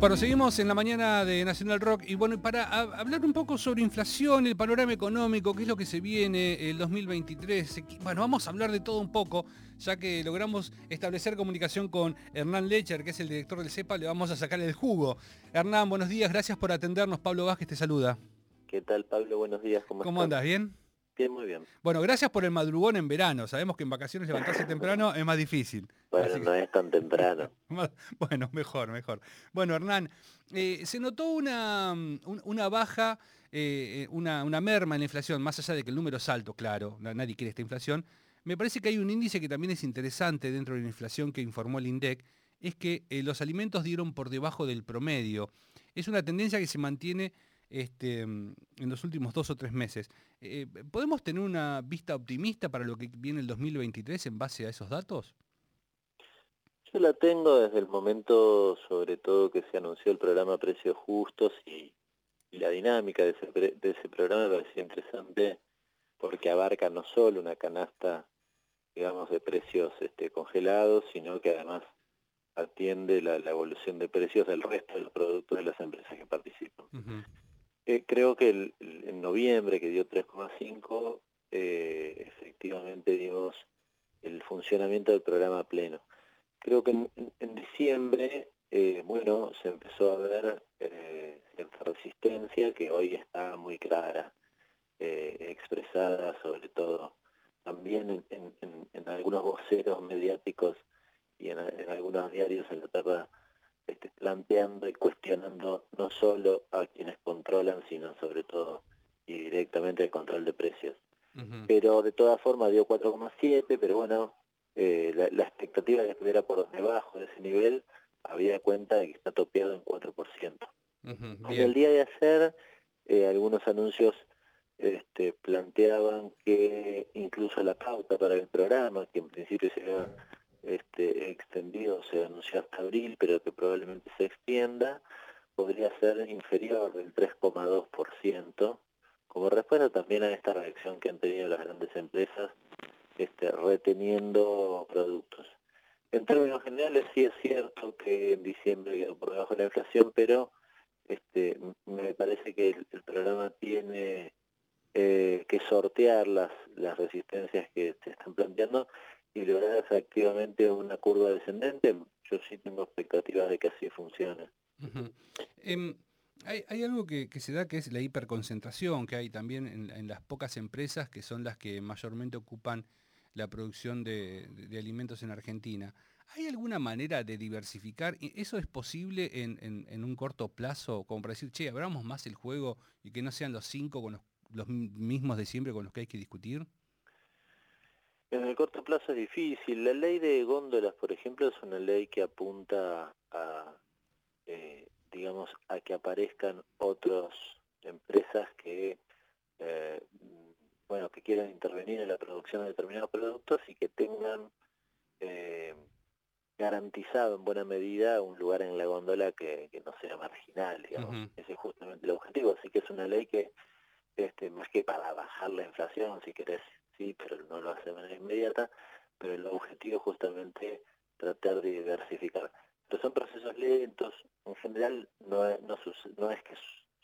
Bueno, seguimos en la mañana de Nacional Rock y bueno, para hablar un poco sobre inflación, el panorama económico, qué es lo que se viene el 2023. Bueno, vamos a hablar de todo un poco, ya que logramos establecer comunicación con Hernán Lecher, que es el director del CEPA, le vamos a sacar el jugo. Hernán, buenos días, gracias por atendernos. Pablo Vázquez te saluda. ¿Qué tal, Pablo? Buenos días. ¿Cómo, ¿Cómo andas? ¿Bien? Muy bien. Bueno, gracias por el madrugón en verano. Sabemos que en vacaciones levantarse temprano es más difícil. Bueno, no es tan temprano. bueno, mejor, mejor. Bueno, Hernán, eh, se notó una, una baja, eh, una, una, merma en la inflación, más allá de que el número es alto, claro, nadie quiere esta inflación. Me parece que hay un índice que también es interesante dentro de la inflación que informó el INDEC, es que eh, los alimentos dieron por debajo del promedio. Es una tendencia que se mantiene este, en los últimos dos o tres meses. Eh, ¿Podemos tener una vista optimista para lo que viene el 2023 en base a esos datos? Yo la tengo desde el momento, sobre todo, que se anunció el programa Precios Justos y, la dinámica de ese, programa me interesante porque abarca no solo una canasta, digamos, de precios este, congelados, sino que además atiende la, evolución de precios del resto de los productos de las empresas que participan. Eh, creo que en noviembre, que dio 3,5, eh, efectivamente dimos el funcionamiento del programa pleno. Creo que en, diciembre, eh, bueno, se empezó a ver cierta resistencia que hoy está muy clara, expresada sobre todo también en, algunos voceros mediáticos y en, algunos diarios en la tierra este, planteando y cuestionando no solo a quienes controlan, sino sobre todo y directamente el control de precios. Pero de todas formas dio 4,7, pero bueno, eh, la, expectativa de que estuviera por debajo de ese nivel había cuenta de que está topeado en 4%. el día de ayer, eh, algunos anuncios este, planteaban que incluso la pauta para el programa, que en principio se había este, extendido, se anunció hasta abril, pero que probablemente se extienda, podría ser inferior del 3,2%, como respuesta también a esta reacción que han tenido las grandes empresas este, reteniendo productos. En términos generales sí es cierto que en diciembre quedó por debajo de la inflación, pero este, me parece que el, programa tiene eh, que sortear las, las resistencias que se están planteando y lograr efectivamente una curva descendente, yo sí tengo expectativas de que así funcione. Em, hay, algo que, se da que es la hiperconcentración que hay también en, las pocas empresas que son las que mayormente ocupan la producción de, alimentos en Argentina. ¿Hay alguna manera de diversificar? ¿Eso es posible en, un corto plazo? Como para decir, che, abramos más el juego y que no sean los cinco con los mismos de siempre con los que hay que discutir? En el corto plazo es difícil. La ley de góndolas, por ejemplo, es una ley que apunta a, eh, digamos, a que aparezcan otras empresas que, eh, bueno, que quieran intervenir en la producción de determinados productos y que tengan eh, garantizado en buena medida un lugar en la góndola que, no sea marginal, digamos. Ese es justamente el objetivo. Así que es una ley que, este, más que para bajar la inflación, si querés sí, pero no lo hace de manera inmediata, pero el objetivo es justamente tratar de diversificar. Pero son procesos lentos, en general no, no, es que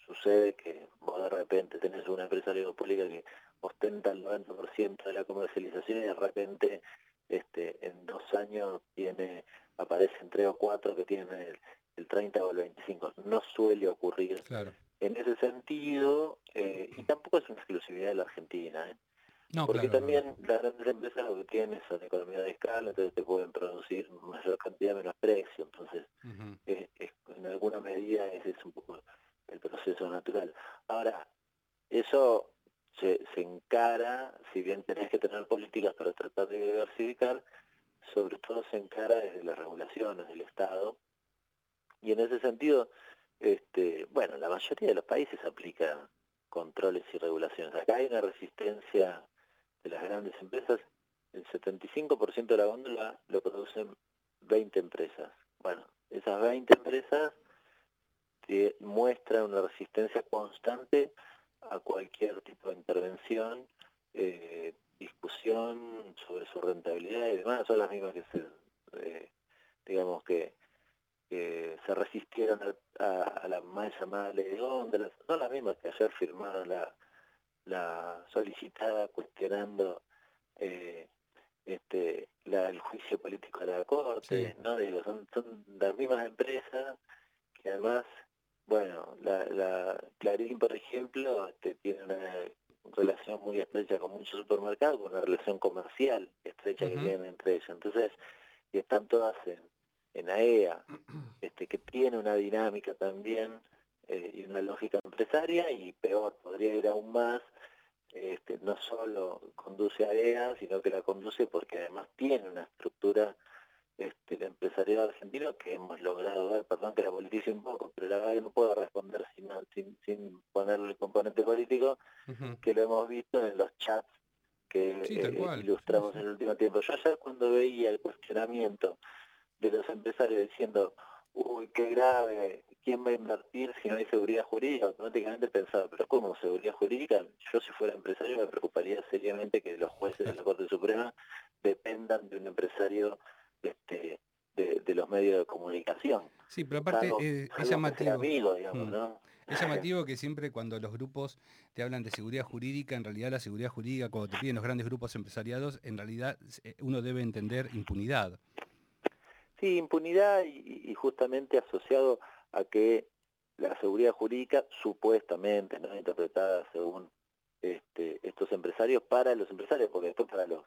sucede que vos de repente tenés una empresa oligopólica que ostenta el 90% de la comercialización y de repente este, en dos años tiene aparecen tres o cuatro que tienen el, el 30 o el 25. No suele ocurrir. En ese sentido, eh, y tampoco es una exclusividad de la Argentina, ¿eh? Porque también las grandes empresas lo que tienen son economía de escala, entonces te pueden producir mayor cantidad, menos precio. Entonces, en alguna medida ese es un poco el proceso natural. Ahora, eso se, se encara, si bien tenés que tener políticas para tratar de diversificar, sobre todo se encara desde las regulaciones del Estado. Y en ese sentido, este, bueno, la mayoría de los países aplica controles y regulaciones. Acá hay una resistencia de las grandes empresas, el 75% de la góndola lo producen 20 empresas. Bueno, esas 20 empresas muestran una resistencia constante a cualquier tipo de intervención, eh, discusión sobre su rentabilidad y demás, son las mismas que se, eh, digamos que, se resistieron a, la mal llamada ley de góndolas, son las mismas que ayer firmaron la, la solicitada cuestionando eh, este, el juicio político de la Corte, ¿no? Digo, son, son las mismas empresas que además, bueno, la, la Clarín, por ejemplo, este, tiene una relación muy estrecha con muchos supermercados, una relación comercial estrecha que tienen entre ellos. Entonces, y están todas en, en AEA, e este, que tiene una dinámica también eh, y una lógica empresaria, y peor, podría ir aún más, este, no solo conduce a AEA, sino que la conduce porque además tiene una estructura este, de empresariado argentino que hemos logrado ver, perdón que la politice un poco, pero la verdad que no puedo responder sin, sin, sin ponerle el componente político, que lo hemos visto en los chats que eh, ilustramos en el último tiempo. Yo ayer cuando veía el cuestionamiento de los empresarios diciendo, uy, qué grave, ¿quién va a invertir si no hay seguridad jurídica? Automáticamente pensaba, pero ¿cómo seguridad jurídica? Yo si fuera empresario me preocuparía seriamente que los jueces de la Corte Suprema dependan de un empresario este, de, los medios de comunicación. Sí, pero aparte eh, es llamativo. Mm. Es llamativo que siempre cuando los grupos te hablan de seguridad jurídica, en realidad la seguridad jurídica, cuando te piden los grandes grupos empresariados, en realidad eh, uno debe entender impunidad. Sí, impunidad y, justamente asociado a que la seguridad jurídica supuestamente no interpretada según este, estos empresarios para los empresarios, porque después para los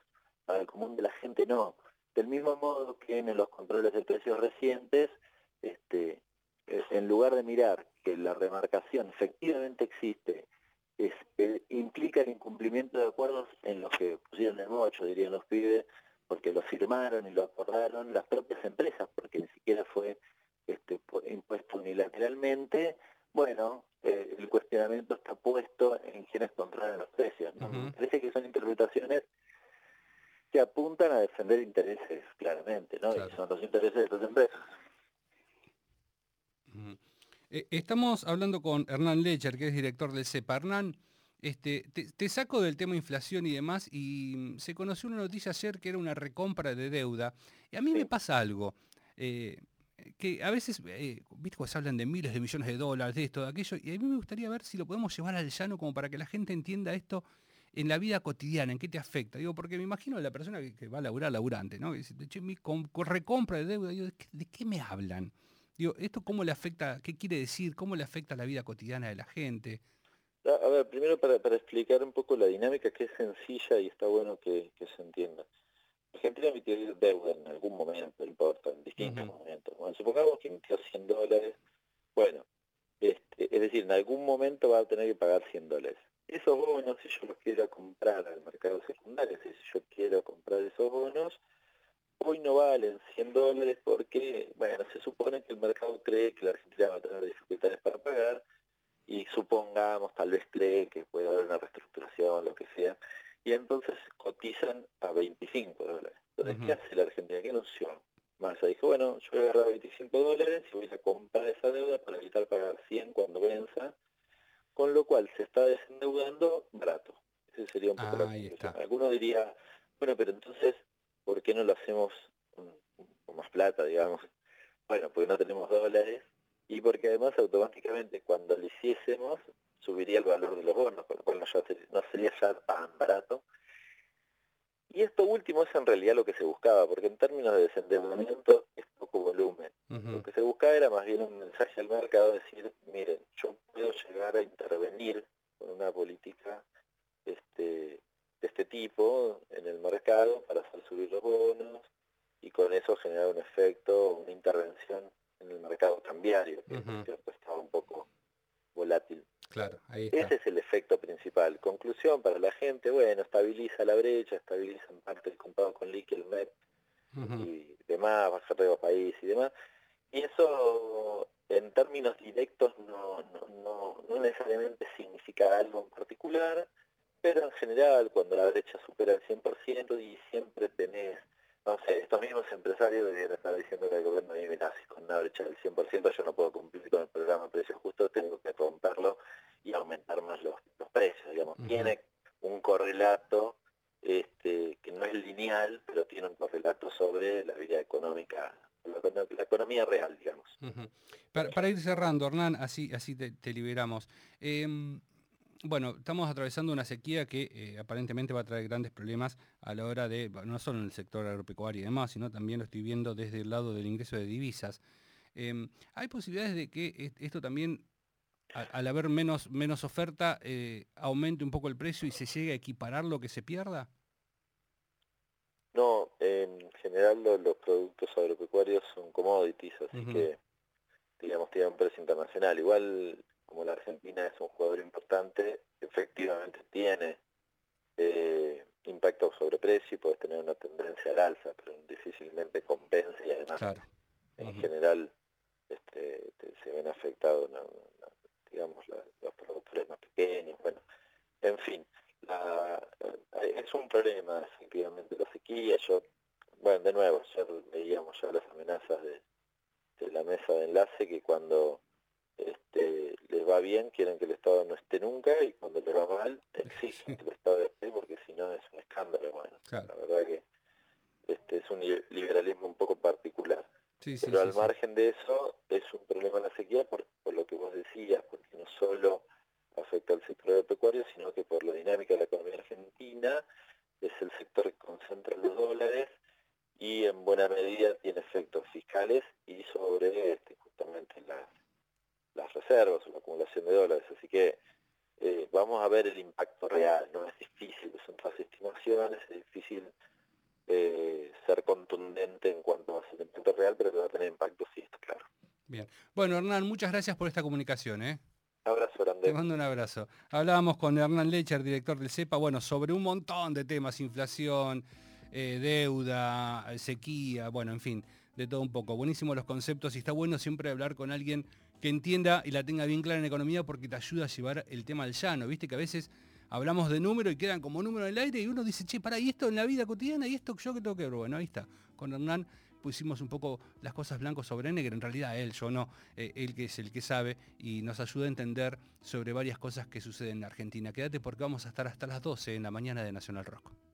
para el común de la gente no. Del mismo modo que en los controles de precios recientes, este, en lugar de mirar que la remarcación efectivamente existe, es, eh, implica el incumplimiento de acuerdos en los que pusieron el mocho, dirían los pibes, porque lo firmaron y lo acordaron las propias empresas, porque ni siquiera fue unilateralmente, bueno, eh, el cuestionamiento está puesto en quienes controlan los precios. Parece que son interpretaciones que apuntan a defender intereses, claramente, ¿no? Y son los intereses de las empresas. Eh, estamos hablando con Hernán Lecher, que es director del CEPA. Hernán, este, te, saco del tema inflación y demás, y mm, se conoció una noticia ayer que era una recompra de deuda. Y a mí me pasa algo, eh, que a veces, eh, viste, se hablan de miles de millones de dólares, de esto, de aquello, y a mí me gustaría ver si lo podemos llevar al llano como para que la gente entienda esto en la vida cotidiana, en qué te afecta. Digo, porque me imagino la persona que, va a laburar, laburante, ¿no? Que dice, mi recompra de deuda, ¿de qué, me hablan? Digo, ¿esto cómo le afecta, qué quiere decir, cómo le afecta la vida cotidiana de la gente? A ver, primero para, explicar un poco la dinámica que es sencilla y está bueno que, se entienda. Argentina emitió deuda en algún momento, no importa, en distintos momentos. Bueno, supongamos que emitió 100 dólares, bueno, este, es decir, en algún momento va a tener que pagar 100 dólares. Esos bonos, si yo los quiero comprar al mercado secundario, si yo quiero comprar esos bonos, hoy no valen 100 dólares porque, bueno, se supone que el mercado cree que la Argentina va a tener dificultades para pagar, y supongamos, tal vez cree que puede haber una reestructuración, lo que sea, y entonces cotizan a 25 dólares. Entonces, ¿qué hace la Argentina? ¿Qué anunció? Massa dijo, bueno, yo voy a agarrar 25 dólares y voy a comprar esa deuda para evitar pagar 100 cuando venza, con lo cual se está desendeudando barato. Ese sería un poco la conclusión. Alguno diría, bueno, pero entonces, ¿por qué no lo hacemos con más plata, digamos? Bueno, porque no tenemos dólares, y porque además automáticamente cuando lo hiciésemos subiría el valor de los bonos, con lo cual no, sería ya tan barato. Y esto último es en realidad lo que se buscaba, porque en términos de desendeudamiento es poco volumen. Lo que se buscaba era más bien un mensaje al mercado, decir, miren, yo puedo llegar a intervenir con una política este, de este tipo en el mercado para hacer subir los bonos y con eso generar un efecto, una intervención en el mercado cambiario, que estaba un poco volátil. Claro, Ese es el efecto principal. Conclusión para la gente, bueno, estabiliza la brecha, estabiliza en parte el comprado con líquido, el MEP y demás, bajar de país y demás. Y eso en términos directos no, no, no necesariamente significa algo en particular, pero en general cuando la brecha supera el 100% y siempre tenés no sé, estos mismos empresarios deberían estar diciendo que el gobierno vive nazi una brecha del 100%, yo no puedo cumplir con el programa de precios justos, tengo que romperlo y aumentar más los, precios, digamos. Tiene un correlato este, que no es lineal, pero tiene un correlato sobre la vida económica, la, economía real, digamos. Para, ir cerrando, Hernán, así, así te, liberamos. Em, bueno, estamos atravesando una sequía que eh, aparentemente va a traer grandes problemas a la hora de, no solo en el sector agropecuario y demás, sino también lo estoy viendo desde el lado del ingreso de divisas. Em, ¿Hay posibilidades de que esto también, al, haber menos, menos oferta, eh, aumente un poco el precio y se llegue a equiparar lo que se pierda? No, en general los, productos agropecuarios son commodities, así que digamos, tiene un precio internacional. Igual, como la Argentina es un jugador importante, efectivamente tiene eh, impacto sobre precio y puedes tener una tendencia al alza, pero difícilmente compensa y además, en general, este, se ven afectados, digamos, los productores más pequeños. Bueno, en fin, eh, es un problema, efectivamente, la sequía. Yo, bueno, de nuevo, ya veíamos ya las amenazas de este, la mesa de enlace que cuando este, va bien quieren que el Estado no esté nunca y cuando les va mal exigen que el Estado esté porque si no es un escándalo. Bueno, la verdad que este, es un liberalismo un poco particular. Pero al margen de eso es un problema la sequía por, por lo que vos decías, porque no solo afecta al sector agropecuario, sino que por la dinámica de la economía argentina es el sector que concentra los dólares y en buena medida tiene efectos fiscales y sobre este, justamente las, las reservas o la acumulación de dólares. Así que eh, vamos a ver el impacto real, no es difícil, son todas estimaciones, es difícil eh, ser contundente en cuanto a el impacto real, pero que va a tener impacto sí, está claro. Bien. Bueno, Hernán, muchas gracias por esta comunicación. ¿eh? Abrazo grande. Te mando un abrazo. Hablábamos con Hernán Lecher, director del CEPA, bueno, sobre un montón de temas, inflación, eh, deuda, sequía, bueno, en fin, de todo un poco. Buenísimos los conceptos y está bueno siempre hablar con alguien que entienda y la tenga bien clara en economía porque te ayuda a llevar el tema al llano. Viste que a veces hablamos de números y quedan como números en el aire y uno dice, che, para, ¿y esto en la vida cotidiana? ¿Y esto yo que tengo que ver? Bueno, ahí está. Con Hernán pusimos un poco las cosas blancos sobre negro, en realidad él, yo no, eh, él que es el que sabe y nos ayuda a entender sobre varias cosas que suceden en Argentina. Quédate porque vamos a estar hasta las 12 en la mañana de Nacional Rock.